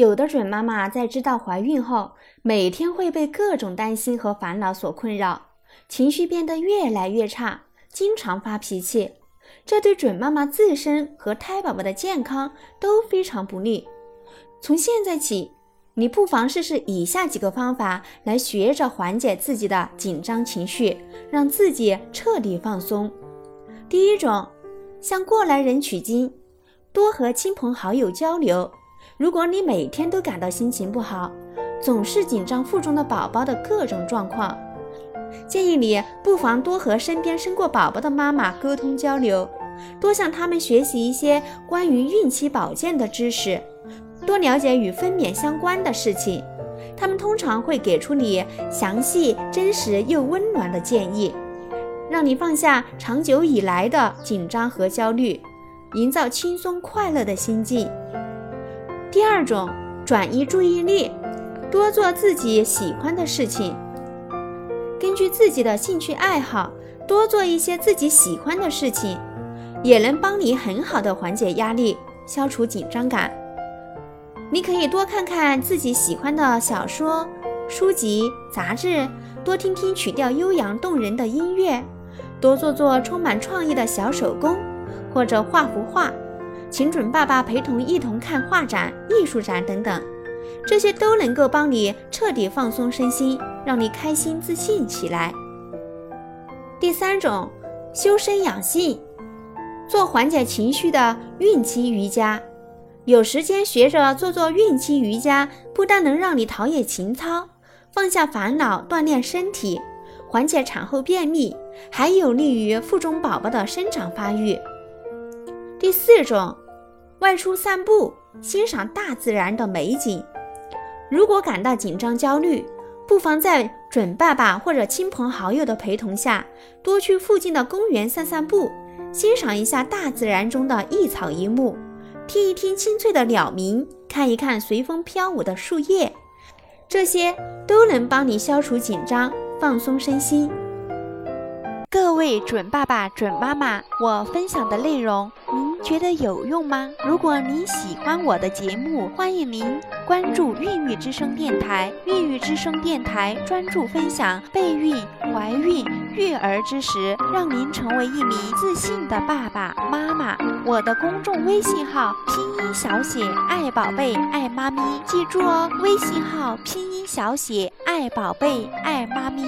有的准妈妈在知道怀孕后，每天会被各种担心和烦恼所困扰，情绪变得越来越差，经常发脾气，这对准妈妈自身和胎宝宝的健康都非常不利。从现在起，你不妨试试以下几个方法，来学着缓解自己的紧张情绪，让自己彻底放松。第一种，向过来人取经，多和亲朋好友交流。如果你每天都感到心情不好，总是紧张腹中的宝宝的各种状况，建议你不妨多和身边生过宝宝的妈妈沟通交流，多向他们学习一些关于孕期保健的知识，多了解与分娩相关的事情，他们通常会给出你详细、真实又温暖的建议，让你放下长久以来的紧张和焦虑，营造轻松快乐的心境。第二种，转移注意力，多做自己喜欢的事情。根据自己的兴趣爱好，多做一些自己喜欢的事情，也能帮你很好的缓解压力，消除紧张感。你可以多看看自己喜欢的小说、书籍、杂志，多听听曲调悠扬动人的音乐，多做做充满创意的小手工，或者画幅画。请准爸爸陪同一同看画展、艺术展等等，这些都能够帮你彻底放松身心，让你开心自信起来。第三种，修身养性，做缓解情绪的孕期瑜伽。有时间学着做做孕期瑜伽，不但能让你陶冶情操，放下烦恼，锻炼身体，缓解产后便秘，还有利于腹中宝宝的生长发育。第四种，外出散步，欣赏大自然的美景。如果感到紧张焦虑，不妨在准爸爸或者亲朋好友的陪同下，多去附近的公园散散步，欣赏一下大自然中的一草一木，听一听清脆的鸟鸣，看一看随风飘舞的树叶，这些都能帮你消除紧张，放松身心。各位准爸爸、准妈妈，我分享的内容您。觉得有用吗？如果您喜欢我的节目，欢迎您关注孕育之声电台。孕育之声电台专注分享备孕、怀孕、育儿知识，让您成为一名自信的爸爸妈妈。我的公众微信号拼音小写爱宝贝爱妈咪，记住哦，微信号拼音小写爱宝贝爱妈咪。